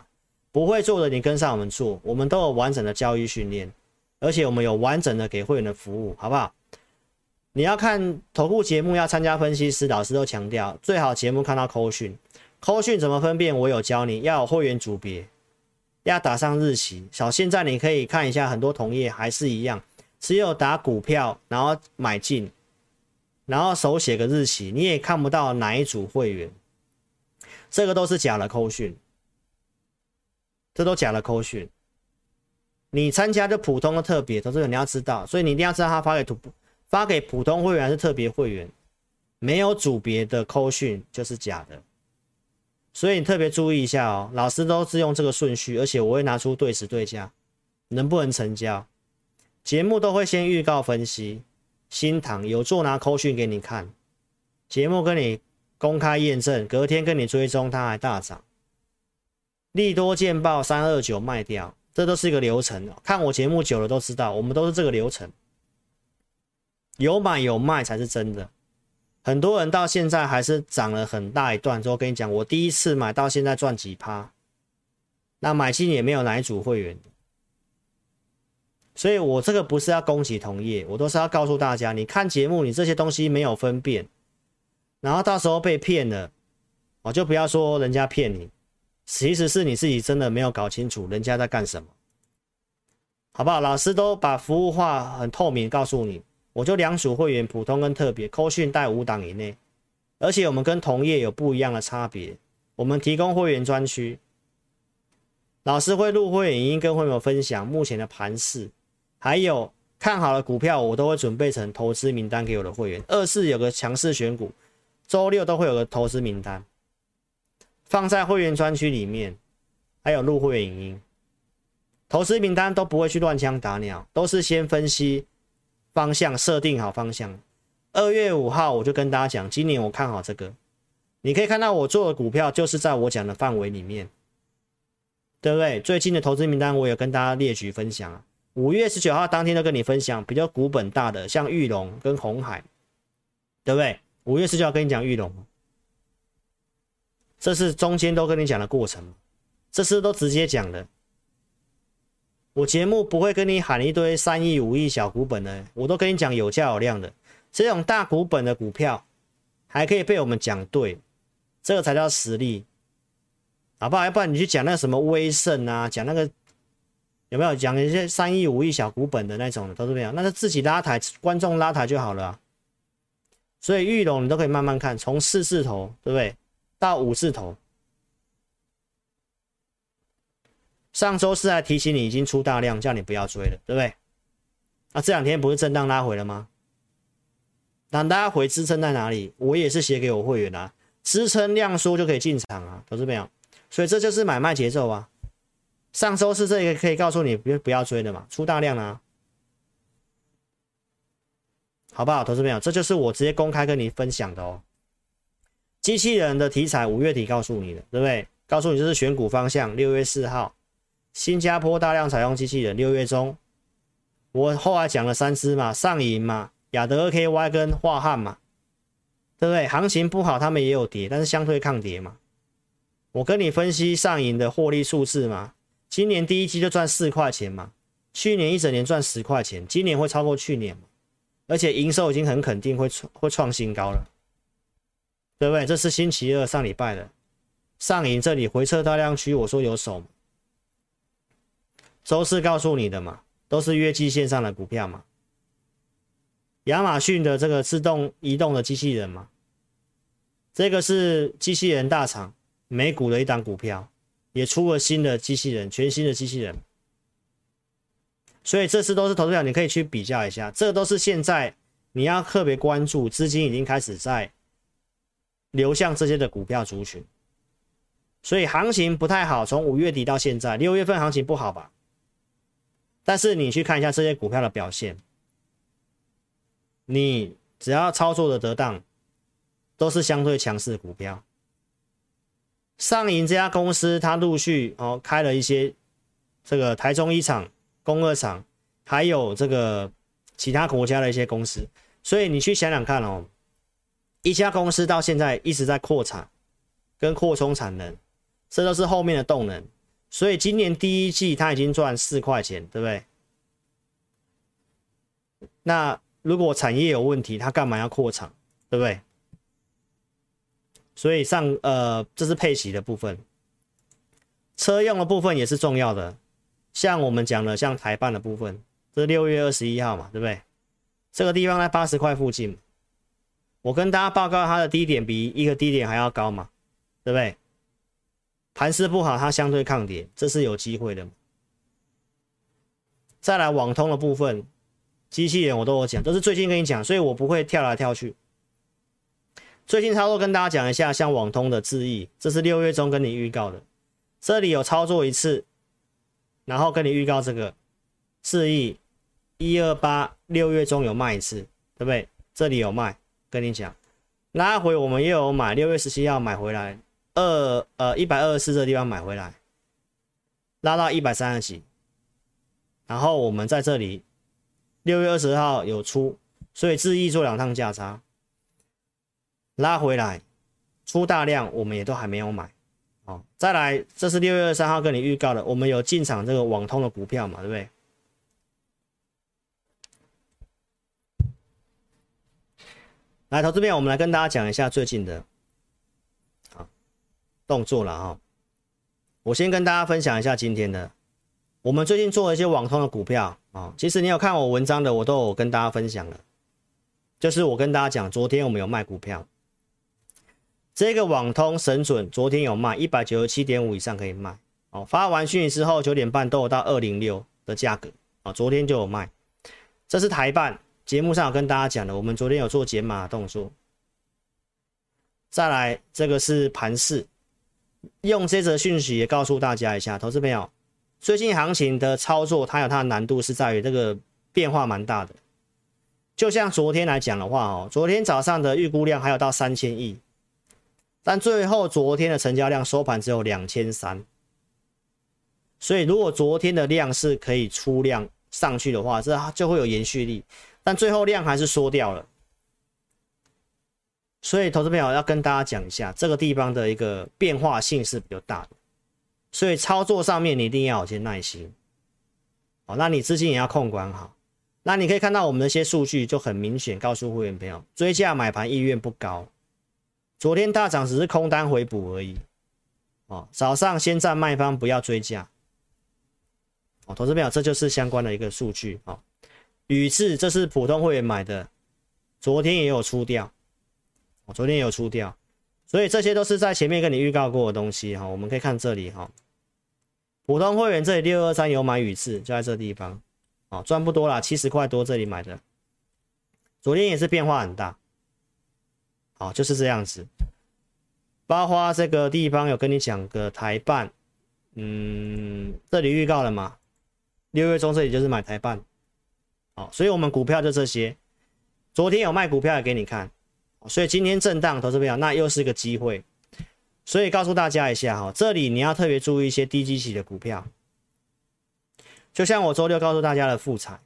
不会做的，你跟上我们做，我们都有完整的交易训练，而且我们有完整的给会员的服务，好不好？你要看投顾节目，要参加分析师，老师都强调最好节目看到扣讯，扣讯怎么分辨？我有教你要有会员组别，要打上日期。好，现在你可以看一下，很多同业还是一样，只有打股票，然后买进，然后手写个日期，你也看不到哪一组会员，这个都是假的扣讯，这都假的扣讯。你参加的普通的特别，都是你要知道，所以你一定要知道他发给图。发给普通会员还是特别会员，没有组别的扣讯就是假的，所以你特别注意一下哦。老师都是用这个顺序，而且我会拿出对时对价，能不能成交，节目都会先预告分析。新塘有做拿扣讯给你看，节目跟你公开验证，隔天跟你追踪，它还大涨。利多见报三二九卖掉，这都是一个流程。看我节目久了都知道，我们都是这个流程。有买有卖才是真的，很多人到现在还是涨了很大一段之后跟你讲，我第一次买到现在赚几趴，那买进也没有哪一组会员，所以我这个不是要攻击同业，我都是要告诉大家，你看节目你这些东西没有分辨，然后到时候被骗了，我就不要说人家骗你，其实是你自己真的没有搞清楚人家在干什么，好不好？老师都把服务化很透明告诉你。我就两组会员，普通跟特别，扣讯带五档以内，而且我们跟同业有不一样的差别。我们提供会员专区，老师会录会员音跟会员分享目前的盘势，还有看好的股票，我都会准备成投资名单给我的会员。二是有个强势选股，周六都会有个投资名单放在会员专区里面，还有录会员影音。投资名单都不会去乱枪打鸟，都是先分析方向，设定好方向。二月五号我就跟大家讲，今年我看好这个。你可以看到我做的股票就是在我讲的范围里面，对不对？最近的投资名单我有跟大家列举分享啊。五月十九号当天都跟你分享比较股本大的，像玉龙跟红海，对不对？五月十九号跟你讲玉龙，这是中间都跟你讲的过程，这是都直接讲的。我节目不会跟你喊一堆三亿、五亿小股本的，我都跟你讲有价有量的。这种大股本的股票还可以被我们讲对，这个才叫实力，好不好？要不然你去讲那什么威盛啊，讲那个有没有讲一些三亿、五亿小股本的那种的，都是没有，那是自己拉抬，观众拉抬就好了。所以玉龙你都可以慢慢看，从四字头对不对，到五字头。上周四还提醒你已经出大量，叫你不要追了，对不对？那这两天不是震荡拉回了吗？那大家回支撑在哪里？我也是写给我会员啊，支撑量缩就可以进场啊，投资没有？所以这就是买卖节奏啊。上周四这个可以告诉你不不要追的嘛，出大量啊，好不好？投资朋友？这就是我直接公开跟你分享的哦。机器人的题材五月底告诉你的，对不对？告诉你这是选股方向，六月四号。新加坡大量采用机器人，六月中，我后来讲了三支嘛，上银嘛，亚德 KY 跟樺汉嘛，对不对？行情不好，他们也有跌，但是相对抗跌嘛。我跟你分析上银的获利数字嘛，今年第一季就赚四块钱嘛，去年一整年赚十块钱，今年会超过去年嘛，而且营收已经很肯定会创会创新高了，对不对？这是星期二上礼拜的上影这里回撤大量区，我说有手。周四告诉你的嘛，都是月季线上的股票嘛。亚马逊的这个自动移动的机器人嘛，这个是机器人大厂美股的一档股票，也出了新的机器人，全新的机器人。所以这次都是投资者，你可以去比较一下，这都是现在你要特别关注，资金已经开始在流向这些的股票族群。所以行情不太好，从五月底到现在，六月份行情不好吧？但是你去看一下这些股票的表现，你只要操作的得当，都是相对强势的股票。上银这家公司，它陆续哦开了一些这个台中一厂、工二厂，还有这个其他国家的一些公司。所以你去想想看哦，一家公司到现在一直在扩产跟扩充产能，这都是后面的动能。所以今年第一季它已经赚四块钱，对不对？那如果产业有问题，它干嘛要扩厂，对不对？所以上呃，这是配息的部分，车用的部分也是重要的。像我们讲的，像台半的部分，这是六月二十一号嘛，对不对？这个地方在八十块附近，我跟大家报告它的低点比一个低点还要高嘛，对不对？盘势不好，它相对抗跌，这是有机会的。再来网通的部分，机器人我都有讲，都是最近跟你讲，所以我不会跳来跳去。最近操作跟大家讲一下，像网通的智易，这是六月中跟你预告的，这里有操作一次，然后跟你预告这个智易一二八，六月中有卖一次，对不对？这里有卖，跟你讲，拉回我们又有买，六月十七号买回来。二呃一百二十四这个地方买回来，拉到一百三十几，然后我们在这里六月二十号有出，所以智易做两趟价差，拉回来出大量，我们也都还没有买。好，再来，这是六月二十三号跟你预告的，我们有进场这个网通的股票嘛，对不对？来，投资边我们来跟大家讲一下最近的。动作了哈，我先跟大家分享一下今天的，我们最近做了一些网通的股票啊，其实你有看我文章的，我都有跟大家分享了，就是我跟大家讲，昨天我们有卖股票，这个网通神准昨天有卖一百九十七点五以上可以卖哦。发完讯息之后九点半都有到二零六的价格啊，昨天就有卖。这是台办节目上有跟大家讲的，我们昨天有做减码动作。再来，这个是盘势，用这则讯息也告诉大家一下，投资朋友，最近行情的操作，它有它的难度，是在于这个变化蛮大的。就像昨天来讲的话，哦，昨天早上的预估量还有到三千亿，但最后昨天的成交量收盘只有两千三，所以如果昨天的量是可以出量上去的话，这就会有延续力，但最后量还是缩掉了。所以，投资朋友要跟大家讲一下，这个地方的一个变化性是比较大的，所以操作上面你一定要有些耐心。好，那你资金也要控管好。那你可以看到我们的一些数据就很明显，告诉会员朋友，追价买盘意愿不高。昨天大涨只是空单回补而已。哦，早上先占卖方，不要追价。哦，投资朋友，这就是相关的一个数据。哦，宇智这是普通会员买的，昨天也有出掉。昨天有出掉，所以这些都是在前面跟你预告过的东西哈。我们可以看这里哈，普通会员这里六二三有买宇智，就在这地方，哦，赚不多啦，七十块多这里买的，昨天也是变化很大，好，就是这样子。包括这个地方有跟你讲个台半，嗯，这里预告了嘛，六月中这里就是买台半，好，所以我们股票就这些，昨天有卖股票也给你看。所以今天震荡，投资朋友，那又是个机会。所以告诉大家一下哈，这里你要特别注意一些低基期的股票，就像我周六告诉大家的富彩，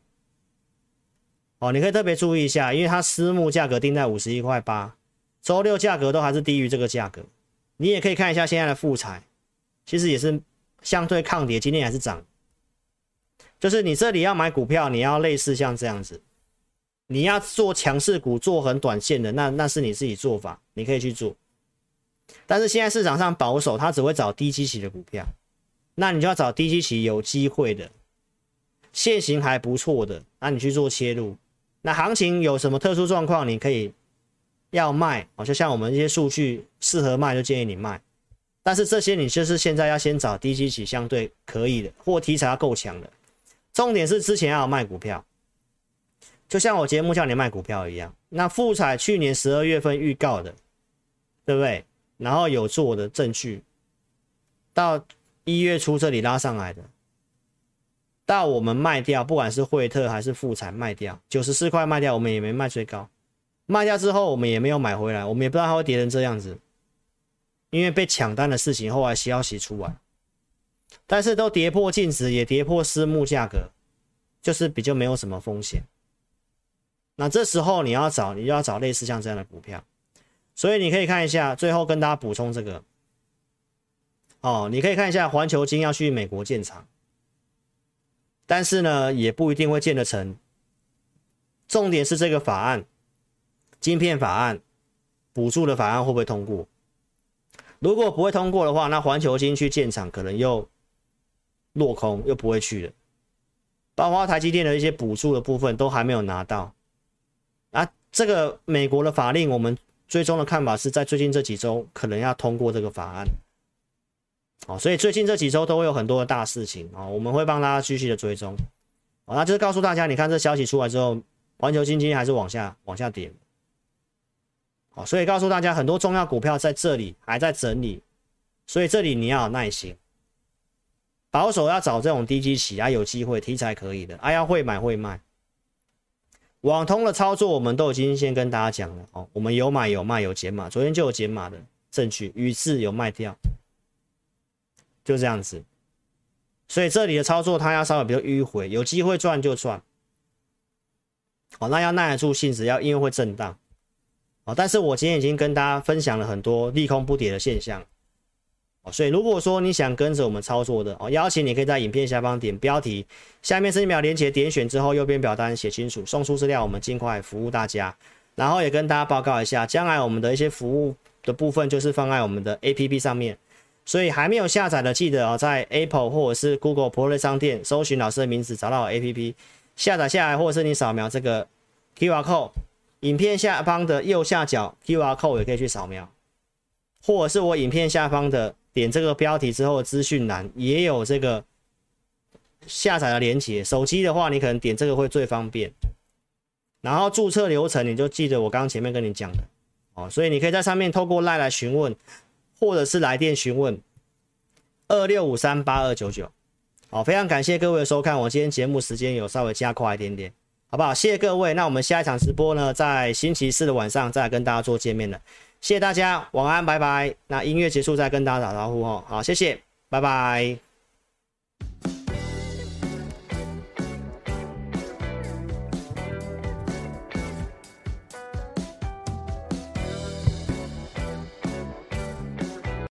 哦，你可以特别注意一下，因为它私募价格定在五十一块八，周六价格都还是低于这个价格。你也可以看一下现在的富采，其实也是相对抗跌，今天还是涨。就是你这里要买股票，你要类似像这样子。你要做强势股，做很短线的，那那是你自己做法，你可以去做。但是现在市场上保守，他只会找低基期的股票，那你就要找低基期有机会的，线型还不错的，那你去做切入。那行情有什么特殊状况，你可以要卖哦，就像我们一些数据适合卖，就建议你卖。但是这些你就是现在要先找低基期相对可以的，或题材要够强的。重点是之前要卖股票。就像我节目叫你卖股票一样，那富彩去年十二月份预告的，对不对？然后有做的证据，到一月初这里拉上来的，到我们卖掉，不管是惠特还是富彩卖掉，九十四块卖掉，我们也没卖最高，卖掉之后我们也没有买回来，我们也不知道它会跌成这样子，因为被抢单的事情后来消息出来，但是都跌破净值，也跌破私募价格，就是比较没有什么风险。那这时候你要找，你就要找类似像这样的股票，所以你可以看一下，最后跟大家补充这个，哦，你可以看一下环球金要去美国建厂，但是呢，也不一定会建得成。重点是这个法案，晶片法案，补助的法案会不会通过？如果不会通过的话，那环球晶去建厂可能又落空，又不会去了。包括台积电的一些补助的部分都还没有拿到。啊，这个美国的法令，我们最终的看法是在最近这几周可能要通过这个法案，哦，所以最近这几周都会有很多的大事情啊，我们会帮大家继续的追踪，哦，那就是告诉大家，你看这消息出来之后，环球晶晶还是往下往下跌，哦，所以告诉大家很多重要股票在这里还在整理，所以这里你要有耐心，保守要找这种低基期啊，有机会题材可以的，啊，要会买会卖。网通的操作，我们都已经先跟大家讲了哦。我们有买有卖有减码，昨天就有减码的证据，宇智有卖掉，就这样子。所以这里的操作，它要稍微比较迂回，有机会赚就赚。哦，那要耐得住性子，要因为会震荡。哦，但是我今天已经跟大家分享了很多利空不跌的现象。哦所以，如果说你想跟着我们操作的哦，邀请你可以在影片下方点标题，下面是一秒连结，点选之后右边表单写清楚，送出资料，我们尽快服务大家。然后也跟大家报告一下，将来我们的一些服务的部分就是放在我们的 APP 上面。所以还没有下载的，记得哦，在 Apple 或者是 Google Play 商店搜寻老师的名字，找到 APP 下载下来，或者是你扫描这个 QR code，影片下方的右下角 QR code 也可以去扫描。或者是我影片下方的点这个标题之后资讯栏也有这个下载的连接。手机的话，你可能点这个会最方便。然后注册流程你就记得我刚刚前面跟你讲的哦，所以你可以在上面透过 LINE 来询问，或者是来电询问二六五三八二九九。好，非常感谢各位的收看，我今天节目时间有稍微加快一点点，好不好？谢谢各位，那我们下一场直播呢，在星期四的晚上再来跟大家做见面了。谢谢大家，晚安，拜拜。那音乐结束再跟大家打招呼哦。好，谢谢，拜拜。